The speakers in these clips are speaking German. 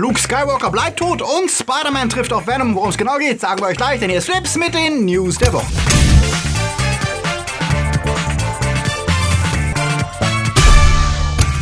Luke Skywalker bleibt tot und Spider-Man trifft auf Venom. Worum es genau geht, sagen wir euch gleich, denn ist Flips mit den News der Woche.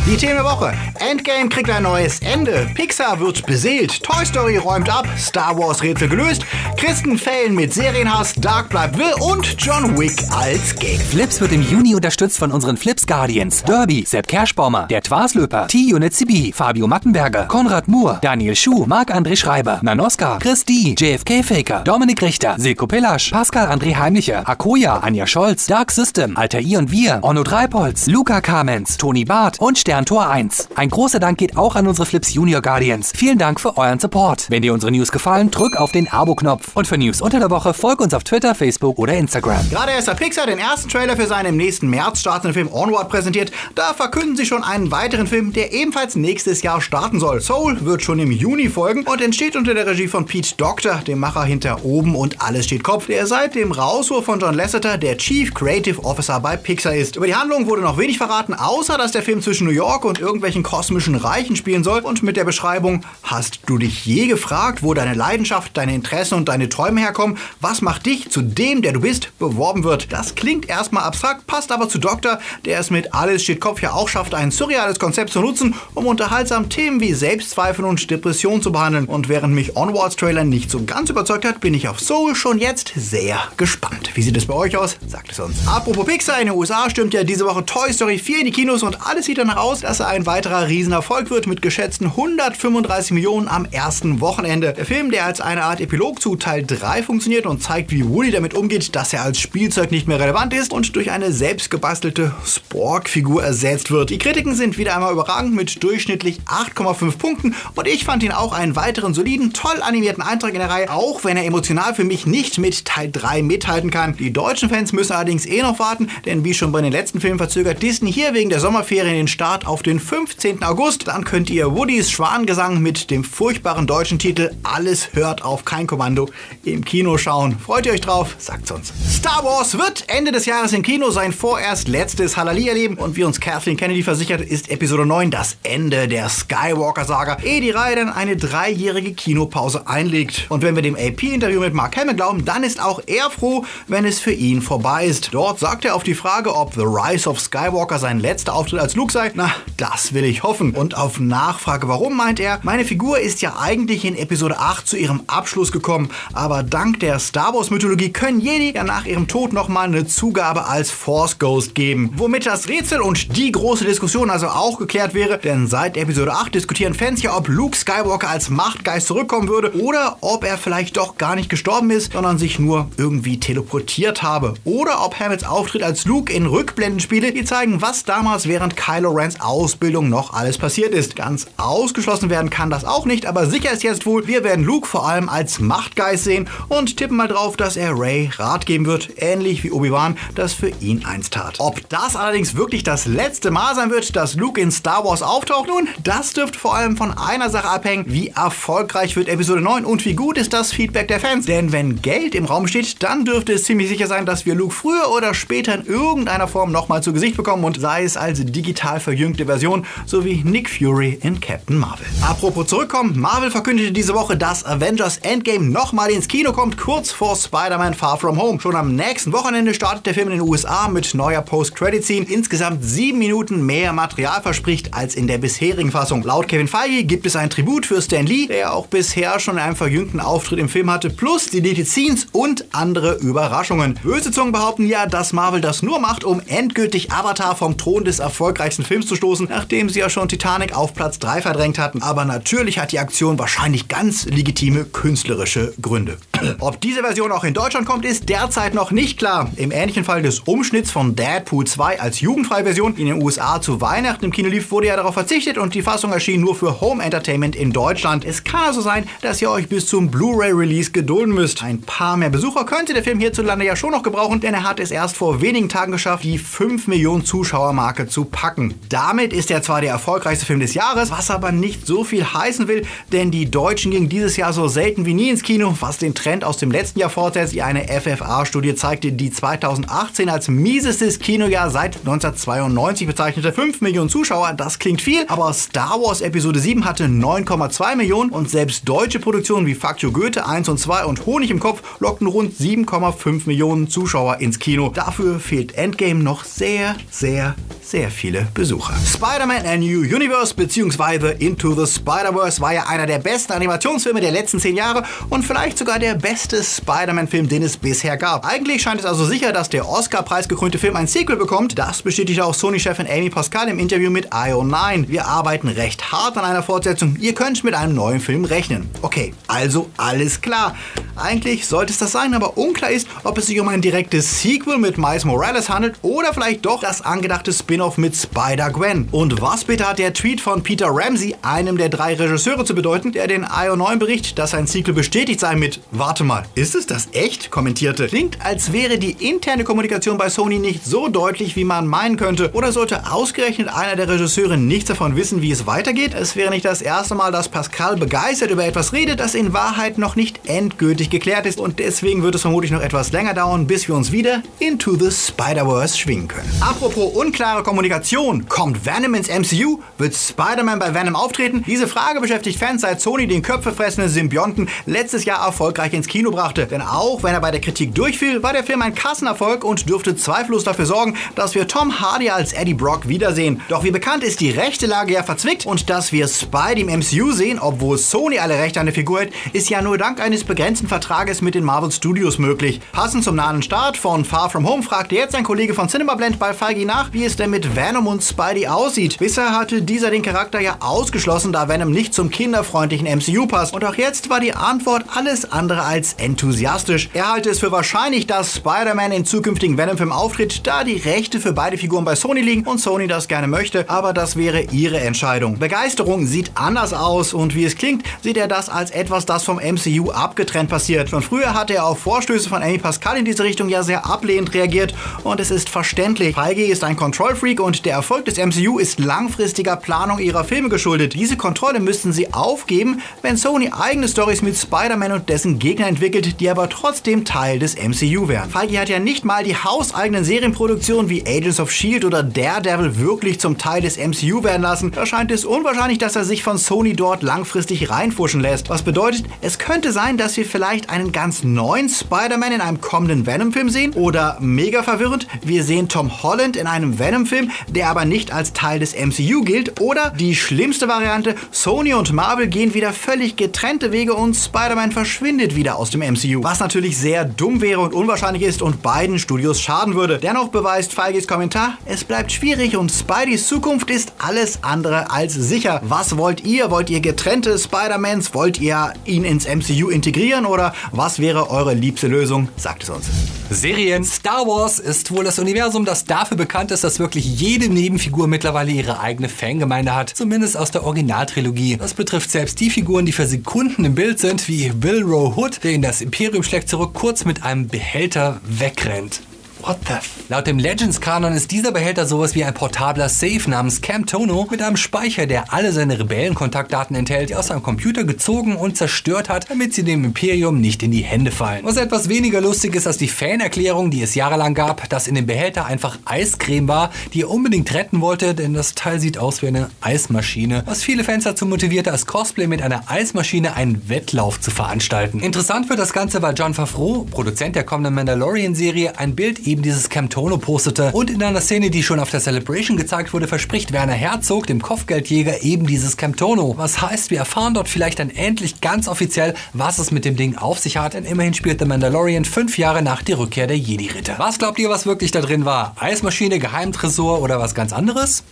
Die Themen der Woche. Endgame kriegt ein neues Ende. Pixar wird beseelt. Toy Story räumt ab. Star Wars Rätsel gelöst. Christen fällen mit Serienhass. Dark bleibt will. Und John Wick als Game. Flips wird im Juni unterstützt von unseren Flips Guardians. Derby, Sepp Kerschbaumer, der Twaslöper, T-Unit CB, Fabio Mattenberger, Konrad Moore, Daniel Schuh, Marc-André Schreiber, Nanoska, Chris D, JFK Faker, Dominik Richter, Silko Pillasch, Pascal André Heimlicher, Akoya, Anja Scholz, Dark System, Alter I und Wir, Onno Dreipolz, Luca Kamens, Toni Barth. Und Stern Tor 1. Ein großer Dank geht auch an unsere Flips Junior Guardians. Vielen Dank für euren Support. Wenn dir unsere News gefallen, drück auf den Abo-Knopf. Und für News unter der Woche folg uns auf Twitter, Facebook oder Instagram. Gerade erst hat Pixar den ersten Trailer für seinen im nächsten März startenden Film Onward präsentiert. Da verkünden sie schon einen weiteren Film, der ebenfalls nächstes Jahr starten soll. Soul wird schon im Juni folgen und entsteht unter der Regie von Pete Doctor, dem Macher hinter Oben und Alles steht Kopf, der seit dem Rauswurf von John Lasseter der Chief Creative Officer bei Pixar ist. Über die Handlung wurde noch wenig verraten, außer dass der Film zwischen New York York und irgendwelchen kosmischen Reichen spielen soll und mit der Beschreibung, hast du dich je gefragt, wo deine Leidenschaft, deine Interessen und deine Träume herkommen? Was macht dich zu dem, der du bist, beworben wird? Das klingt erstmal abstrakt, passt aber zu Doktor, der es mit Alles steht Kopf ja auch schafft, ein surreales Konzept zu nutzen, um unterhaltsam Themen wie Selbstzweifel und Depression zu behandeln. Und während mich Onwards Trailer nicht so ganz überzeugt hat, bin ich auf Soul schon jetzt sehr gespannt. Wie sieht es bei euch aus? Sagt es uns. Apropos Pixar, in den USA stimmt ja diese Woche Toy Story 4 in die Kinos und alles sieht danach aus, dass er ein weiterer Riesenerfolg wird mit geschätzten 135 Millionen am ersten Wochenende. Der Film, der als eine Art Epilog zu Teil 3 funktioniert und zeigt, wie Woody damit umgeht, dass er als Spielzeug nicht mehr relevant ist und durch eine selbstgebastelte Spork-Figur ersetzt wird. Die Kritiken sind wieder einmal überragend mit durchschnittlich 8,5 Punkten und ich fand ihn auch einen weiteren soliden, toll animierten Eintrag in der Reihe, auch wenn er emotional für mich nicht mit Teil 3 mithalten kann. Die deutschen Fans müssen allerdings eh noch warten, denn wie schon bei den letzten Filmen verzögert Disney hier wegen der Sommerferien den Start auf den 15. August. Dann könnt ihr Woodys Schwangesang mit dem furchtbaren deutschen Titel Alles hört auf kein Kommando im Kino schauen. Freut ihr euch drauf? Sagt's uns. Star Wars wird Ende des Jahres im Kino sein vorerst letztes Halali erleben und wie uns Kathleen Kennedy versichert, ist Episode 9 das Ende der Skywalker-Saga, ehe die Reihe dann eine dreijährige Kinopause einlegt. Und wenn wir dem AP-Interview mit Mark Hamill glauben, dann ist auch er froh, wenn es für ihn vorbei ist. Dort sagt er auf die Frage, ob The Rise of Skywalker sein letzter Auftritt als Luke sei, na, das will ich hoffen. Und auf Nachfrage, warum meint er, meine Figur ist ja eigentlich in Episode 8 zu ihrem Abschluss gekommen, aber dank der Star Wars Mythologie können Jedi ja nach ihrem Tod nochmal eine Zugabe als Force Ghost geben. Womit das Rätsel und die große Diskussion also auch geklärt wäre, denn seit Episode 8 diskutieren Fans ja, ob Luke Skywalker als Machtgeist zurückkommen würde oder ob er vielleicht doch gar nicht gestorben ist, sondern sich nur irgendwie teleportiert habe. Oder ob Hamills Auftritt als Luke in Rückblenden spiele, die zeigen, was damals während Kylo Rens Ausbildung noch alles passiert ist. Ganz ausgeschlossen werden kann das auch nicht, aber sicher ist jetzt wohl, wir werden Luke vor allem als Machtgeist sehen und tippen mal drauf, dass er Ray Rat geben wird, ähnlich wie Obi-Wan das für ihn einst tat. Ob das allerdings wirklich das letzte Mal sein wird, dass Luke in Star Wars auftaucht, nun, das dürfte vor allem von einer Sache abhängen, wie erfolgreich wird Episode 9 und wie gut ist das Feedback der Fans. Denn wenn Geld im Raum steht, dann dürfte es ziemlich sicher sein, dass wir Luke früher oder später in irgendeiner Form nochmal zu Gesicht bekommen und sei es als digital verjüngte Version sowie Nick Fury in Captain Marvel. Apropos zurückkommen, Marvel verkündete diese Woche, dass Avengers Endgame nochmal ins Kino kommt, kurz vor Spider-Man Far From Home. Schon am nächsten Wochenende startet der Film in den USA mit neuer Post-Credit-Scene. Insgesamt sieben Minuten mehr Material verspricht als in der bisherigen Fassung. Laut Kevin Feige gibt es ein Tribut für Stan Lee, der auch bisher schon einen verjüngten Auftritt im Film hatte, plus Deleted Scenes und andere Überraschungen. Böse Zungen behaupten ja, dass Marvel das nur macht, um endgültig Avatar vom Thron des erfolgreichsten Films zu stoßen, nachdem sie ja schon Titanic auf Platz 3 verdrängt hatten. Aber natürlich hat die Aktion wahrscheinlich ganz legitime künstlerische Gründe. Ob diese Version auch in Deutschland kommt, ist derzeit noch nicht klar. Im ähnlichen Fall des Umschnitts von Deadpool 2 als jugendfreie Version in den USA zu Weihnachten im Kino lief, wurde ja darauf verzichtet und die Fassung erschien nur für Home Entertainment in Deutschland. Es kann also sein, dass ihr euch bis zum Blu-ray-Release gedulden müsst. Ein paar mehr Besucher könnte der Film hierzulande ja schon noch gebrauchen, denn er hat es erst vor wenigen Tagen geschafft, die 5 Millionen Zuschauermarke zu packen. Damit ist er zwar der erfolgreichste Film des Jahres, was aber nicht so viel heißen will, denn die Deutschen gingen dieses Jahr so selten wie nie ins Kino, was den Trend Trend aus dem letzten Jahr fortsetzt, eine FFA-Studie zeigte, die 2018 als miesestes Kinojahr seit 1992 bezeichnete. 5 Millionen Zuschauer, das klingt viel, aber Star Wars Episode 7 hatte 9,2 Millionen und selbst deutsche Produktionen wie You Goethe 1 und 2 und Honig im Kopf lockten rund 7,5 Millionen Zuschauer ins Kino. Dafür fehlt Endgame noch sehr, sehr, sehr viele Besucher. Spider-Man A New Universe bzw. Into the Spider-Verse war ja einer der besten Animationsfilme der letzten 10 Jahre und vielleicht sogar der beste Spider-Man-Film, den es bisher gab. Eigentlich scheint es also sicher, dass der Oscar-Preis gekrönte Film ein Sequel bekommt. Das bestätigte auch Sony-Chefin Amy Pascal im Interview mit IO9. Wir arbeiten recht hart an einer Fortsetzung. Ihr könnt mit einem neuen Film rechnen. Okay, also alles klar. Eigentlich sollte es das sein, aber unklar ist, ob es sich um ein direktes Sequel mit Miles Morales handelt oder vielleicht doch das angedachte Spin-off mit Spider-Gwen. Und was bitte hat der Tweet von Peter Ramsey, einem der drei Regisseure, zu bedeuten, der den IO9 berichtet, dass ein Sequel bestätigt sei mit Warte mal, ist es das echt? kommentierte. Klingt, als wäre die interne Kommunikation bei Sony nicht so deutlich, wie man meinen könnte. Oder sollte ausgerechnet einer der Regisseure nichts davon wissen, wie es weitergeht? Es wäre nicht das erste Mal, dass Pascal begeistert über etwas redet, das in Wahrheit noch nicht endgültig geklärt ist. Und deswegen wird es vermutlich noch etwas länger dauern, bis wir uns wieder into the Spider-Verse schwingen können. Apropos unklare Kommunikation. Kommt Venom ins MCU? Wird Spider-Man bei Venom auftreten? Diese Frage beschäftigt Fans, seit Sony den köpfefressenden Symbionten letztes Jahr erfolgreich ins Kino brachte. Denn auch wenn er bei der Kritik durchfiel, war der Film ein Kassenerfolg und dürfte zweifellos dafür sorgen, dass wir Tom Hardy als Eddie Brock wiedersehen. Doch wie bekannt ist die rechte Lage ja verzwickt und dass wir Spidey im MCU sehen, obwohl Sony alle Rechte an der Figur hat, ist ja nur dank eines begrenzten Vertrages mit den Marvel Studios möglich. Passend zum nahen Start von Far From Home fragte jetzt ein Kollege von CinemaBlend bei Feige nach, wie es denn mit Venom und Spidey aussieht. Bisher hatte dieser den Charakter ja ausgeschlossen, da Venom nicht zum kinderfreundlichen MCU passt. Und auch jetzt war die Antwort alles andere als enthusiastisch. Er halte es für wahrscheinlich, dass Spider-Man in zukünftigen Venom-Filmen auftritt, da die Rechte für beide Figuren bei Sony liegen und Sony das gerne möchte, aber das wäre ihre Entscheidung. Begeisterung sieht anders aus und wie es klingt, sieht er das als etwas, das vom MCU abgetrennt passiert. Schon früher hatte er auf Vorstöße von Amy Pascal in diese Richtung ja sehr ablehnend reagiert und es ist verständlich. Feige ist ein Control-Freak und der Erfolg des MCU ist langfristiger Planung ihrer Filme geschuldet. Diese Kontrolle müssten sie aufgeben, wenn Sony eigene Stories mit Spider-Man und dessen Gegner entwickelt, die aber trotzdem Teil des MCU wären. Feige hat ja nicht mal die hauseigenen Serienproduktionen wie Agents of S.H.I.E.L.D. oder Daredevil wirklich zum Teil des MCU werden lassen. Da scheint es unwahrscheinlich, dass er sich von Sony dort langfristig reinfuschen lässt. Was bedeutet, es könnte sein, dass wir vielleicht einen ganz neuen Spider-Man in einem kommenden Venom-Film sehen oder mega verwirrend, wir sehen Tom Holland in einem Venom-Film, der aber nicht als Teil des MCU gilt oder die schlimmste Variante, Sony und Marvel gehen wieder völlig getrennte Wege und Spider-Man verschwindet wieder aus dem MCU. Was natürlich sehr dumm wäre und unwahrscheinlich ist und beiden Studios schaden würde. Dennoch beweist Feiges Kommentar, es bleibt schwierig und Spideys Zukunft ist alles andere als sicher. Was wollt ihr? Wollt ihr getrennte Spider-Mans? Wollt ihr ihn ins MCU integrieren oder was wäre eure liebste Lösung? Sagt es uns. Serien. Star Wars ist wohl das Universum, das dafür bekannt ist, dass wirklich jede Nebenfigur mittlerweile ihre eigene Fangemeinde hat. Zumindest aus der Originaltrilogie. Das betrifft selbst die Figuren, die für Sekunden im Bild sind, wie Bill Rowe Hood, der in das Imperium schlägt zurück, kurz mit einem Behälter wegrennt. What the Laut dem Legends-Kanon ist dieser Behälter sowas wie ein portabler Safe namens Camtono mit einem Speicher, der alle seine Rebellenkontaktdaten enthält, die aus seinem Computer gezogen und zerstört hat, damit sie dem Imperium nicht in die Hände fallen. Was etwas weniger lustig ist als die Fanerklärung, die es jahrelang gab, dass in dem Behälter einfach Eiscreme war, die er unbedingt retten wollte, denn das Teil sieht aus wie eine Eismaschine, was viele Fans dazu motivierte, als Cosplay mit einer Eismaschine einen Wettlauf zu veranstalten. Interessant wird das Ganze, weil John Favreau, Produzent der kommenden Mandalorian-Serie, ein Bild eben dieses Camtono postete und in einer Szene, die schon auf der Celebration gezeigt wurde, verspricht Werner Herzog, dem Kopfgeldjäger, eben dieses Camtono. Was heißt, wir erfahren dort vielleicht dann endlich ganz offiziell, was es mit dem Ding auf sich hat, denn immerhin spielt The Mandalorian fünf Jahre nach der Rückkehr der Jedi-Ritter. Was glaubt ihr, was wirklich da drin war? Eismaschine, Geheimtresor oder was ganz anderes?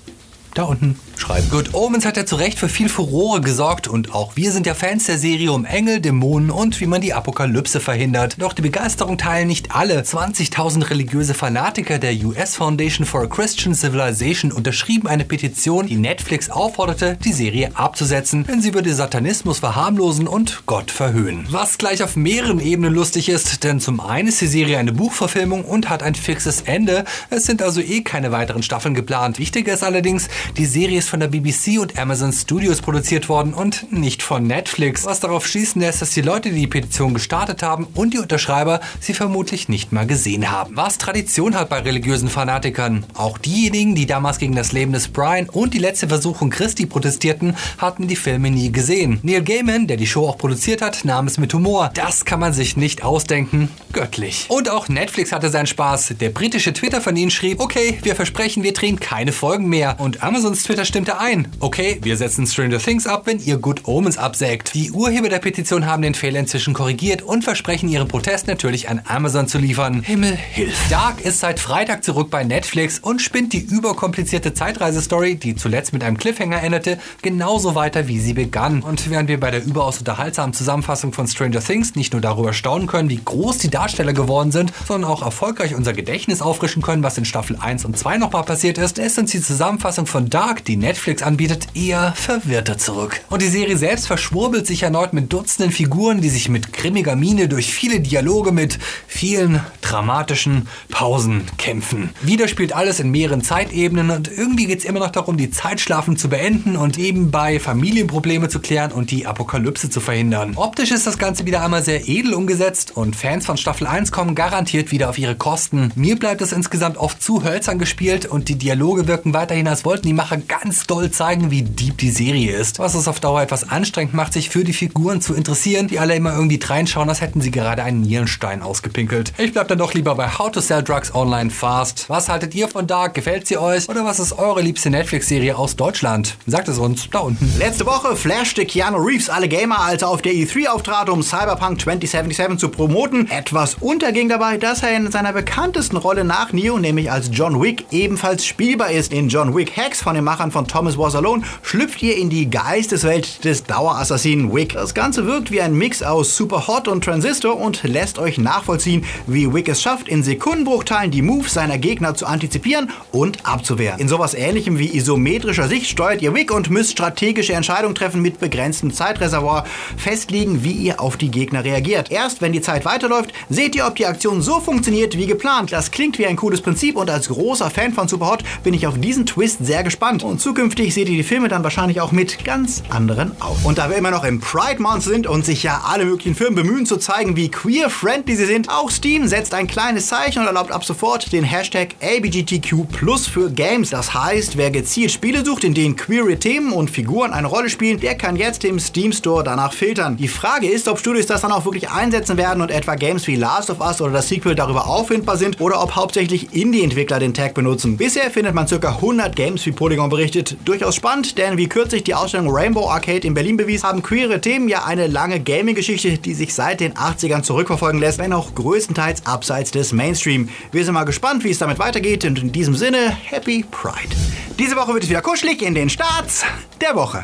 Da unten schreiben. Good Omens hat ja zu Recht für viel Furore gesorgt und auch wir sind ja Fans der Serie um Engel, Dämonen und wie man die Apokalypse verhindert. Doch die Begeisterung teilen nicht alle. 20.000 religiöse Fanatiker der US Foundation for a Christian Civilization unterschrieben eine Petition, die Netflix aufforderte, die Serie abzusetzen, denn sie würde Satanismus verharmlosen und Gott verhöhnen. Was gleich auf mehreren Ebenen lustig ist, denn zum einen ist die Serie eine Buchverfilmung und hat ein fixes Ende. Es sind also eh keine weiteren Staffeln geplant. Wichtiger ist allerdings, Die Serie ist von der BBC und Amazon Studios produziert worden und nicht von Netflix, was darauf schließen lässt, dass die Leute, die die Petition gestartet haben und die Unterschreiber sie vermutlich nicht mal gesehen haben. Was Tradition hat bei religiösen Fanatikern. Auch diejenigen, die damals gegen das Leben des Brian und die letzte Versuchung Christi protestierten, hatten die Filme nie gesehen. Neil Gaiman, der die Show auch produziert hat, nahm es mit Humor. Das kann man sich nicht ausdenken. Göttlich. Und auch Netflix hatte seinen Spaß. Der britische Twitter von ihnen schrieb, okay, wir versprechen, wir drehen keine Folgen mehr. Und Amazons Twitter stimmte ein. Okay, wir setzen Stranger Things ab, wenn ihr Good Omens absägt. Die Urheber der Petition haben den Fehler inzwischen korrigiert und versprechen ihren Protest natürlich an Amazon zu liefern. Himmel hilf. Dark ist seit Freitag zurück bei Netflix und spinnt die überkomplizierte Zeitreisestory, die zuletzt mit einem Cliffhanger endete, genauso weiter, wie sie begann. Und während wir bei der überaus unterhaltsamen Zusammenfassung von Stranger Things nicht nur darüber staunen können, wie groß die Darsteller geworden sind, sondern auch erfolgreich unser Gedächtnis auffrischen können, was in Staffel 1 und 2 nochmal passiert ist, lässt uns die Zusammenfassung von Dark, die Netflix anbietet, eher verwirrter zurück. Und die Serie selbst verschwurbelt sich erneut mit Dutzenden Figuren, die sich mit grimmiger Miene durch viele Dialoge mit vielen dramatischen Pausen kämpfen. Wieder spielt alles in mehreren Zeitebenen und irgendwie geht es immer noch darum, die Zeitschlafen zu beenden und nebenbei Familienprobleme zu klären und die Apokalypse zu verhindern. Optisch ist das Ganze wieder einmal sehr edel umgesetzt und Fans von Staffel 1 kommen garantiert wieder auf ihre Kosten. Mir bleibt es insgesamt oft zu hölzern gespielt und die Dialoge wirken weiterhin, als wollten die Macher ganz doll zeigen, wie deep die Serie ist. Was es auf Dauer etwas anstrengend macht, sich für die Figuren zu interessieren, die alle immer irgendwie reinschauen, als hätten sie gerade einen Nierenstein ausgepinkelt. Ich bleib dann doch lieber bei How to Sell Drugs Online Fast. Was haltet ihr von Dark? Gefällt sie euch? Oder was ist eure liebste Netflix-Serie aus Deutschland? Sagt es uns da unten. Letzte Woche flashte Keanu Reeves alle Gamer, als er auf der E3 auftrat, um Cyberpunk 2077 zu promoten. Etwas unterging dabei, dass er in seiner bekanntesten Rolle nach Neo, nämlich als John Wick, ebenfalls spielbar ist. In John Wick Von den Machern von Thomas Was Alone schlüpft ihr in die Geisteswelt des Dauerassassinen Wick. Das Ganze wirkt wie ein Mix aus Super Hot und Transistor und lässt euch nachvollziehen, wie Wick es schafft, in Sekundenbruchteilen die Moves seiner Gegner zu antizipieren und abzuwehren. In sowas ähnlichem wie isometrischer Sicht steuert ihr Wick und müsst strategische Entscheidungen treffen mit begrenztem Zeitreservoir, festlegen, wie ihr auf die Gegner reagiert. Erst wenn die Zeit weiterläuft, seht ihr, ob die Aktion so funktioniert wie geplant. Das klingt wie ein cooles Prinzip und als großer Fan von Superhot bin ich auf diesen Twist sehr gespannt. Und zukünftig seht ihr die Filme dann wahrscheinlich auch mit ganz anderen Augen. Und da wir immer noch im Pride Month sind und sich ja alle möglichen Firmen bemühen zu zeigen, wie queer-friendly sie sind, auch Steam setzt ein kleines Zeichen und erlaubt ab sofort den Hashtag LGBTQ für Games. Das heißt, wer gezielt Spiele sucht, in denen queere Themen und Figuren eine Rolle spielen, der kann jetzt im Steam Store danach filtern. Die Frage ist, ob Studios das dann auch wirklich einsetzen werden und etwa Games wie Last of Us oder das Sequel darüber auffindbar sind oder ob hauptsächlich Indie-Entwickler den Tag benutzen. Bisher findet man ca. 100 Games, wie Polygon berichtet. Durchaus spannend, denn wie kürzlich die Ausstellung Rainbow Arcade in Berlin bewies, haben queere Themen ja eine lange Gaming-Geschichte, die sich seit den 80ern zurückverfolgen lässt, wenn auch größtenteils abseits des Mainstream. Wir sind mal gespannt, wie es damit weitergeht und in diesem Sinne, Happy Pride. Diese Woche wird es wieder kuschelig in den Starts der Woche.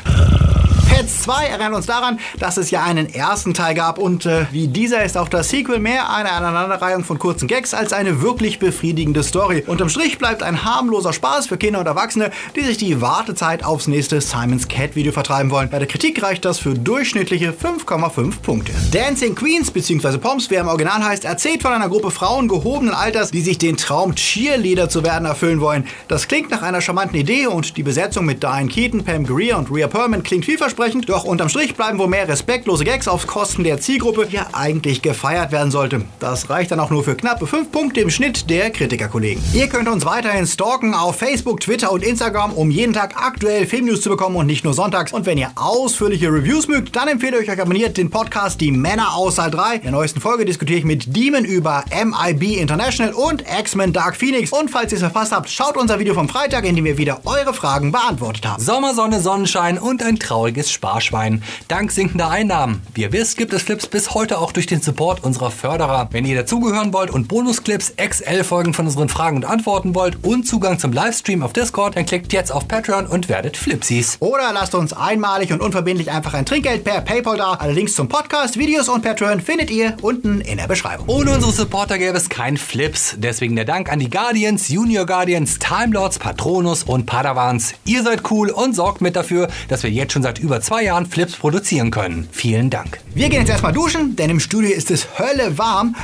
Pets 2 erinnert uns daran, dass es ja einen ersten Teil gab und äh, wie dieser ist auch das Sequel mehr eine Aneinanderreihung von kurzen Gags als eine wirklich befriedigende Story. Unterm Strich bleibt ein harmloser Spaß für Kinder und Erwachsene, die sich die Wartezeit aufs nächste Simon's Cat Video vertreiben wollen. Bei der Kritik reicht das für durchschnittliche 5,5 Punkte. Dancing Queens bzw. Poms, wer im Original heißt, erzählt von einer Gruppe Frauen gehobenen Alters, die sich den Traum Cheerleader zu werden erfüllen wollen. Das klingt nach einer charmanten Idee und die Besetzung mit Diane Keaton, Pam Greer und Rhea Perlman klingt vielversprechend ansprechend, doch unterm Strich bleiben wohl mehr respektlose Gags auf Kosten der Zielgruppe, die ja eigentlich gefeiert werden sollte. Das reicht dann auch nur für knappe 5 Punkte im Schnitt der Kritikerkollegen. Ihr könnt uns weiterhin stalken auf Facebook, Twitter und Instagram, um jeden Tag aktuell Filmnews zu bekommen und nicht nur sonntags. Und wenn ihr ausführliche Reviews mögt, dann empfehle ich euch abonniert den Podcast Die Männer aus Saal 3. In der neuesten Folge diskutiere ich mit Demon über MIB International und X-Men Dark Phoenix. Und falls ihr es verpasst habt, schaut unser Video vom Freitag, in dem wir wieder eure Fragen beantwortet haben. Sommer, Sonne, Sonnenschein und ein trauriges Sparschwein. Dank sinkender Einnahmen. Wie ihr wisst, gibt es Flips bis heute auch durch den Support unserer Förderer. Wenn ihr dazugehören wollt und Bonusclips, XL-Folgen von unseren Fragen und Antworten wollt und Zugang zum Livestream auf Discord, dann klickt jetzt auf Patreon und werdet Flipsies. Oder lasst uns einmalig und unverbindlich einfach ein Trinkgeld per PayPal da. Alle Links zum Podcast, Videos und Patreon findet ihr unten in der Beschreibung. Ohne unsere Supporter gäbe es kein Flips. Deswegen der Dank an die Guardians, Junior Guardians, Time Lords, Patronus und Padawans. Ihr seid cool und sorgt mit dafür, dass wir jetzt schon seit über zwei Jahren Flips produzieren können. Vielen Dank. Wir gehen jetzt erstmal duschen, denn im Studio ist es Hölle warm.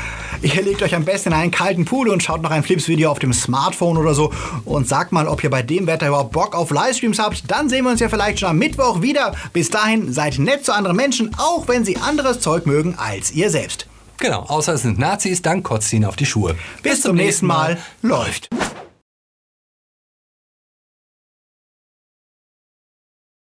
Ihr legt euch am besten in einen kalten Pool und schaut noch ein Flips-Video auf dem Smartphone oder so und sagt mal, ob ihr bei dem Wetter überhaupt Bock auf Livestreams habt. Dann sehen wir uns ja vielleicht schon am Mittwoch wieder. Bis dahin seid nett zu anderen Menschen, auch wenn sie anderes Zeug mögen als ihr selbst. Genau, außer es sind Nazis, dann kotzt ihnen auf die Schuhe. Bis, Bis zum nächsten Mal. Mal. Läuft.